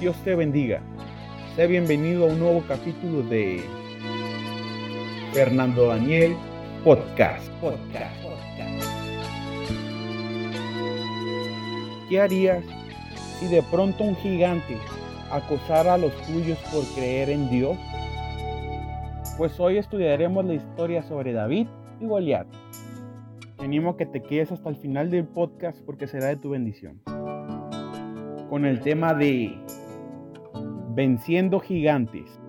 Dios te bendiga. Sé bienvenido a un nuevo capítulo de Fernando Daniel Podcast. Podcast. ¿Qué harías si de pronto un gigante acosara a los tuyos por creer en Dios? Pues hoy estudiaremos la historia sobre David y Goliat. Te animo a que te quedes hasta el final del podcast porque será de tu bendición. Con el tema de Venciendo gigantes.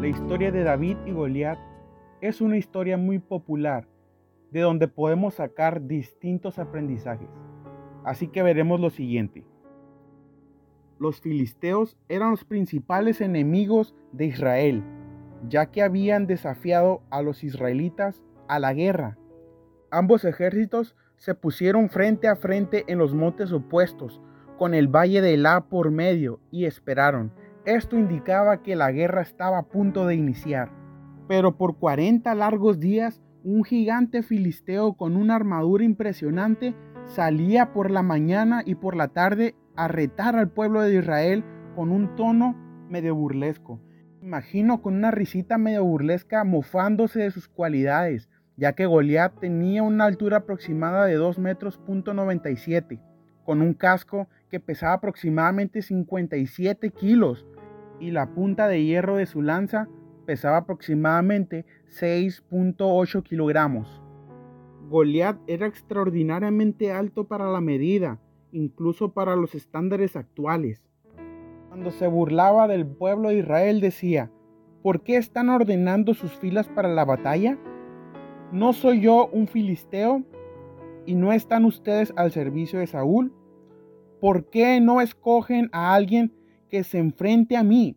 La historia de David y Goliat es una historia muy popular de donde podemos sacar distintos aprendizajes. Así que veremos lo siguiente. Los filisteos eran los principales enemigos de Israel, ya que habían desafiado a los israelitas a la guerra. Ambos ejércitos se pusieron frente a frente en los montes opuestos, con el valle de La por medio y esperaron. Esto indicaba que la guerra estaba a punto de iniciar. Pero por 40 largos días, un gigante filisteo con una armadura impresionante salía por la mañana y por la tarde a retar al pueblo de Israel con un tono medio burlesco. Imagino con una risita medio burlesca mofándose de sus cualidades, ya que Goliat tenía una altura aproximada de 2 metros punto 97, con un casco que pesaba aproximadamente 57 kilos y la punta de hierro de su lanza pesaba aproximadamente 6.8 kilogramos. Goliat era extraordinariamente alto para la medida, incluso para los estándares actuales. Cuando se burlaba del pueblo de Israel decía, ¿por qué están ordenando sus filas para la batalla? ¿No soy yo un filisteo? ¿Y no están ustedes al servicio de Saúl? ¿Por qué no escogen a alguien que se enfrente a mí?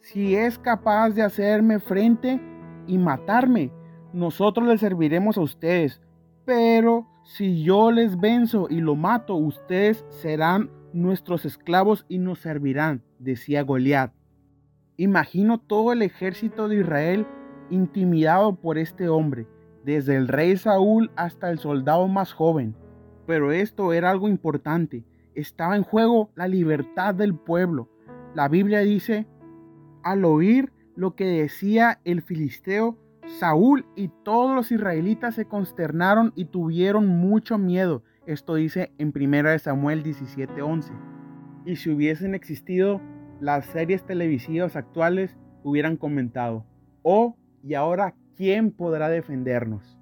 Si es capaz de hacerme frente y matarme, nosotros les serviremos a ustedes. Pero si yo les venzo y lo mato, ustedes serán nuestros esclavos y nos servirán, decía Goliat. Imagino todo el ejército de Israel intimidado por este hombre, desde el rey Saúl hasta el soldado más joven. Pero esto era algo importante estaba en juego la libertad del pueblo. La Biblia dice, al oír lo que decía el filisteo, Saúl y todos los israelitas se consternaron y tuvieron mucho miedo. Esto dice en 1 Samuel 17:11. Y si hubiesen existido las series televisivas actuales, hubieran comentado, oh, y ahora, ¿quién podrá defendernos?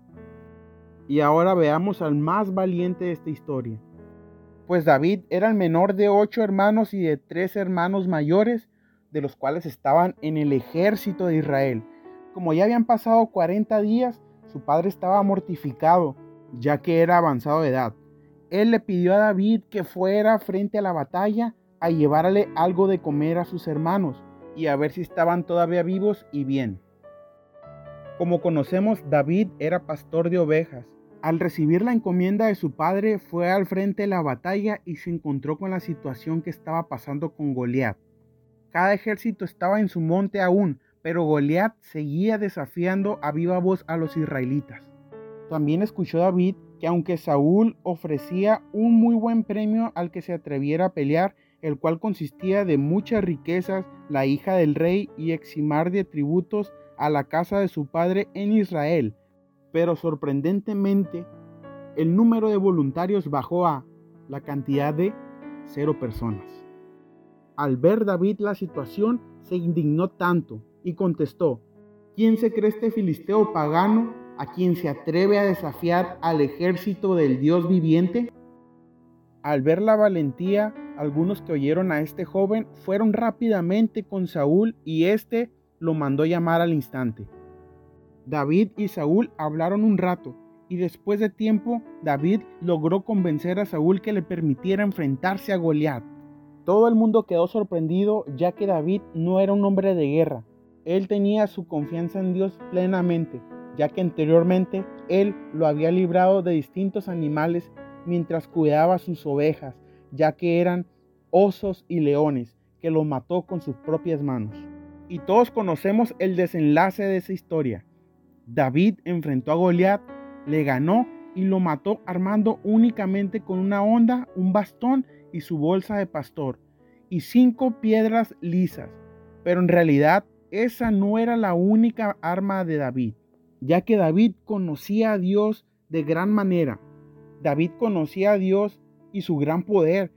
Y ahora veamos al más valiente de esta historia pues David era el menor de ocho hermanos y de tres hermanos mayores, de los cuales estaban en el ejército de Israel. Como ya habían pasado 40 días, su padre estaba mortificado, ya que era avanzado de edad. Él le pidió a David que fuera frente a la batalla a llevarle algo de comer a sus hermanos y a ver si estaban todavía vivos y bien. Como conocemos, David era pastor de ovejas al recibir la encomienda de su padre, fue al frente de la batalla y se encontró con la situación que estaba pasando con Goliat. Cada ejército estaba en su monte aún, pero Goliat seguía desafiando a viva voz a los israelitas. También escuchó David que aunque Saúl ofrecía un muy buen premio al que se atreviera a pelear, el cual consistía de muchas riquezas, la hija del rey y eximar de tributos a la casa de su padre en Israel, pero sorprendentemente el número de voluntarios bajó a la cantidad de cero personas. Al ver David la situación, se indignó tanto y contestó, ¿quién se cree este filisteo pagano a quien se atreve a desafiar al ejército del Dios viviente? Al ver la valentía, algunos que oyeron a este joven fueron rápidamente con Saúl y éste lo mandó llamar al instante. David y Saúl hablaron un rato y después de tiempo David logró convencer a Saúl que le permitiera enfrentarse a Goliat. Todo el mundo quedó sorprendido ya que David no era un hombre de guerra. Él tenía su confianza en Dios plenamente, ya que anteriormente él lo había librado de distintos animales mientras cuidaba sus ovejas, ya que eran osos y leones, que lo mató con sus propias manos. Y todos conocemos el desenlace de esa historia. David enfrentó a Goliat, le ganó y lo mató armando únicamente con una onda, un bastón y su bolsa de pastor, y cinco piedras lisas. Pero en realidad esa no era la única arma de David, ya que David conocía a Dios de gran manera. David conocía a Dios y su gran poder,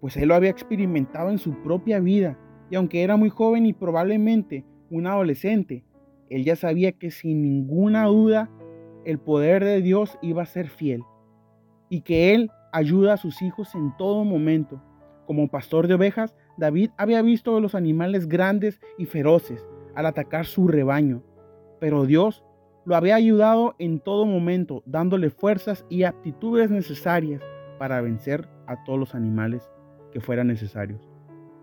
pues él lo había experimentado en su propia vida, y aunque era muy joven y probablemente un adolescente, él ya sabía que sin ninguna duda el poder de Dios iba a ser fiel y que él ayuda a sus hijos en todo momento. Como pastor de ovejas, David había visto a los animales grandes y feroces al atacar su rebaño, pero Dios lo había ayudado en todo momento, dándole fuerzas y aptitudes necesarias para vencer a todos los animales que fueran necesarios.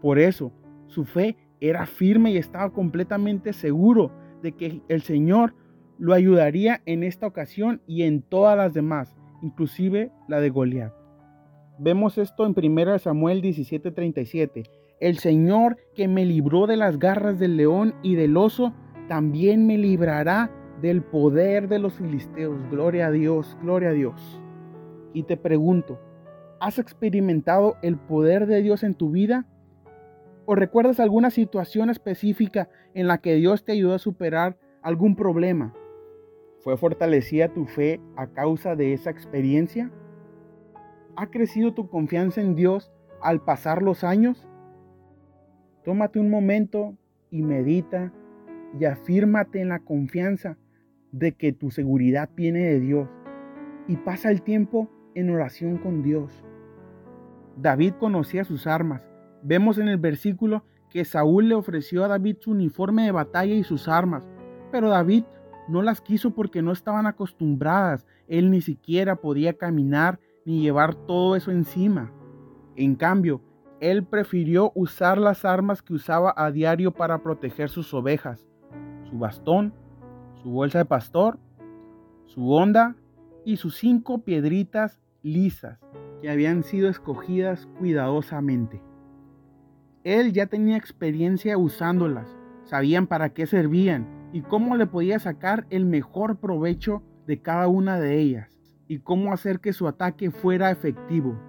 Por eso, su fe era firme y estaba completamente seguro de que el Señor lo ayudaría en esta ocasión y en todas las demás, inclusive la de Goliat. Vemos esto en 1 Samuel 17:37. El Señor que me libró de las garras del león y del oso, también me librará del poder de los filisteos. Gloria a Dios, gloria a Dios. Y te pregunto, ¿has experimentado el poder de Dios en tu vida? ¿O recuerdas alguna situación específica en la que Dios te ayudó a superar algún problema? ¿Fue fortalecida tu fe a causa de esa experiencia? ¿Ha crecido tu confianza en Dios al pasar los años? Tómate un momento y medita y afírmate en la confianza de que tu seguridad viene de Dios y pasa el tiempo en oración con Dios. David conocía sus armas Vemos en el versículo que Saúl le ofreció a David su uniforme de batalla y sus armas, pero David no las quiso porque no estaban acostumbradas. Él ni siquiera podía caminar ni llevar todo eso encima. En cambio, él prefirió usar las armas que usaba a diario para proteger sus ovejas, su bastón, su bolsa de pastor, su onda y sus cinco piedritas lisas que habían sido escogidas cuidadosamente. Él ya tenía experiencia usándolas, sabían para qué servían y cómo le podía sacar el mejor provecho de cada una de ellas y cómo hacer que su ataque fuera efectivo.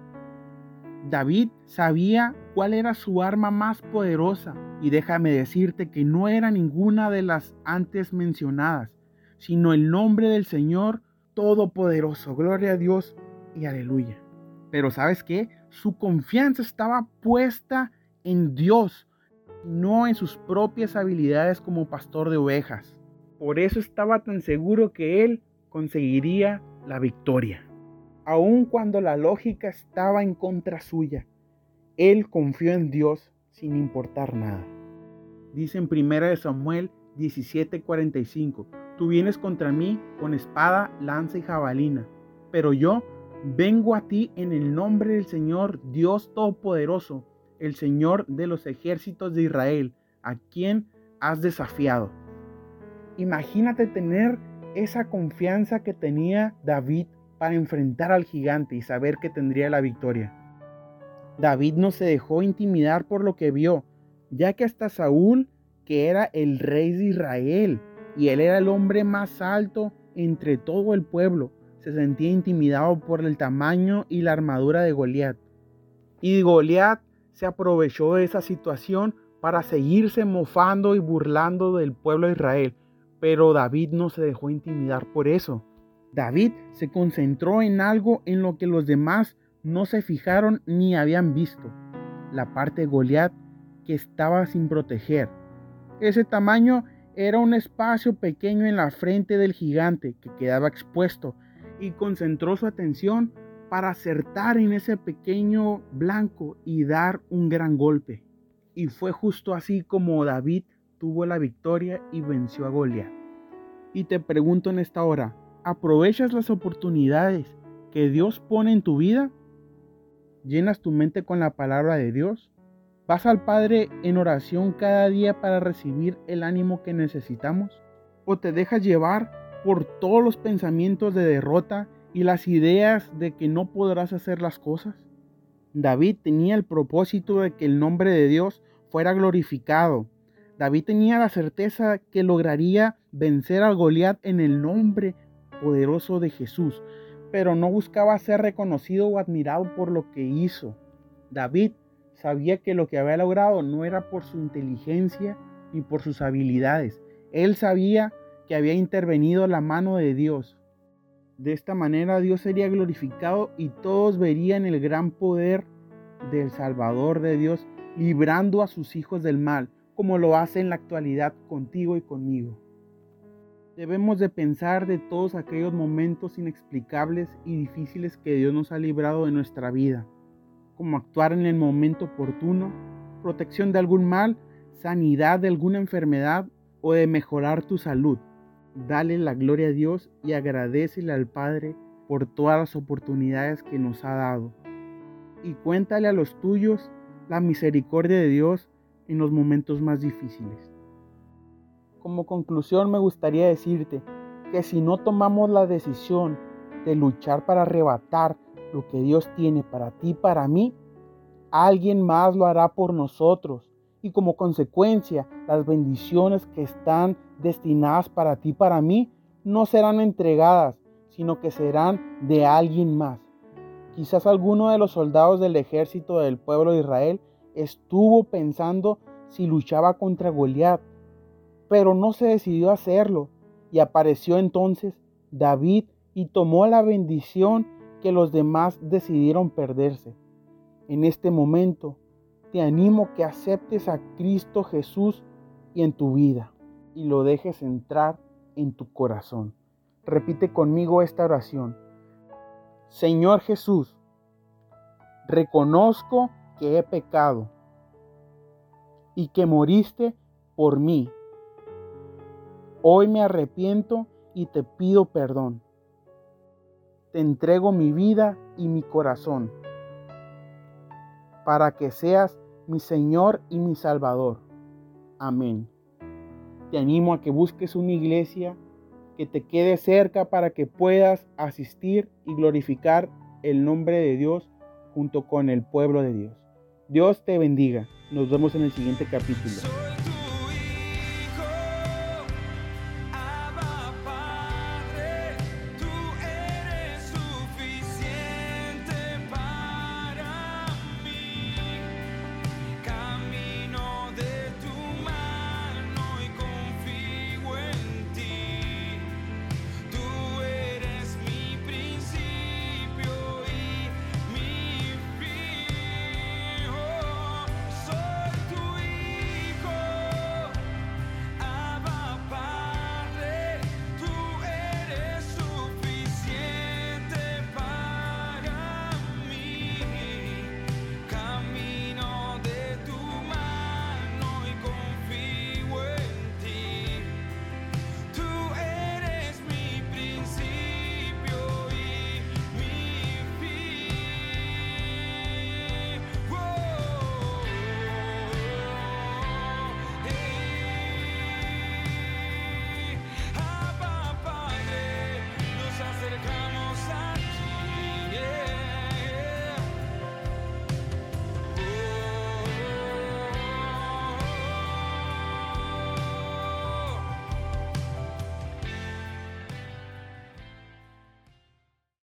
David sabía cuál era su arma más poderosa y déjame decirte que no era ninguna de las antes mencionadas, sino el nombre del Señor Todopoderoso. Gloria a Dios y aleluya. Pero sabes qué? Su confianza estaba puesta en Dios, no en sus propias habilidades como pastor de ovejas. Por eso estaba tan seguro que él conseguiría la victoria. Aun cuando la lógica estaba en contra suya, él confió en Dios sin importar nada. Dice en 1 Samuel 17:45, tú vienes contra mí con espada, lanza y jabalina, pero yo vengo a ti en el nombre del Señor Dios Todopoderoso, el Señor de los ejércitos de Israel, a quien has desafiado. Imagínate tener esa confianza que tenía David para enfrentar al gigante y saber que tendría la victoria. David no se dejó intimidar por lo que vio, ya que hasta Saúl, que era el rey de Israel, y él era el hombre más alto entre todo el pueblo, se sentía intimidado por el tamaño y la armadura de Goliat. Y Goliat se aprovechó de esa situación para seguirse mofando y burlando del pueblo de Israel. Pero David no se dejó intimidar por eso. David se concentró en algo en lo que los demás no se fijaron ni habían visto. La parte de Goliat que estaba sin proteger. Ese tamaño era un espacio pequeño en la frente del gigante que quedaba expuesto y concentró su atención para acertar en ese pequeño blanco y dar un gran golpe. Y fue justo así como David tuvo la victoria y venció a Goliat. Y te pregunto en esta hora, ¿aprovechas las oportunidades que Dios pone en tu vida? ¿Llenas tu mente con la palabra de Dios? ¿Vas al Padre en oración cada día para recibir el ánimo que necesitamos? ¿O te dejas llevar por todos los pensamientos de derrota y las ideas de que no podrás hacer las cosas. David tenía el propósito de que el nombre de Dios fuera glorificado. David tenía la certeza que lograría vencer al Goliat en el nombre poderoso de Jesús. pero no buscaba ser reconocido o admirado por lo que hizo. David sabía que lo que había logrado no era por su inteligencia ni por sus habilidades. Él sabía que había intervenido la mano de Dios. De esta manera Dios sería glorificado y todos verían el gran poder del Salvador de Dios librando a sus hijos del mal, como lo hace en la actualidad contigo y conmigo. Debemos de pensar de todos aquellos momentos inexplicables y difíciles que Dios nos ha librado de nuestra vida, como actuar en el momento oportuno, protección de algún mal, sanidad de alguna enfermedad o de mejorar tu salud. Dale la gloria a Dios y agradecele al Padre por todas las oportunidades que nos ha dado. Y cuéntale a los tuyos la misericordia de Dios en los momentos más difíciles. Como conclusión me gustaría decirte que si no tomamos la decisión de luchar para arrebatar lo que Dios tiene para ti, para mí, alguien más lo hará por nosotros y como consecuencia las bendiciones que están destinadas para ti, para mí, no serán entregadas, sino que serán de alguien más. Quizás alguno de los soldados del ejército del pueblo de Israel estuvo pensando si luchaba contra Goliat, pero no se decidió a hacerlo. Y apareció entonces David y tomó la bendición que los demás decidieron perderse. En este momento te animo que aceptes a Cristo Jesús y en tu vida y lo dejes entrar en tu corazón. Repite conmigo esta oración. Señor Jesús, reconozco que he pecado y que moriste por mí. Hoy me arrepiento y te pido perdón. Te entrego mi vida y mi corazón para que seas mi Señor y mi Salvador. Amén. Te animo a que busques una iglesia que te quede cerca para que puedas asistir y glorificar el nombre de Dios junto con el pueblo de Dios. Dios te bendiga. Nos vemos en el siguiente capítulo.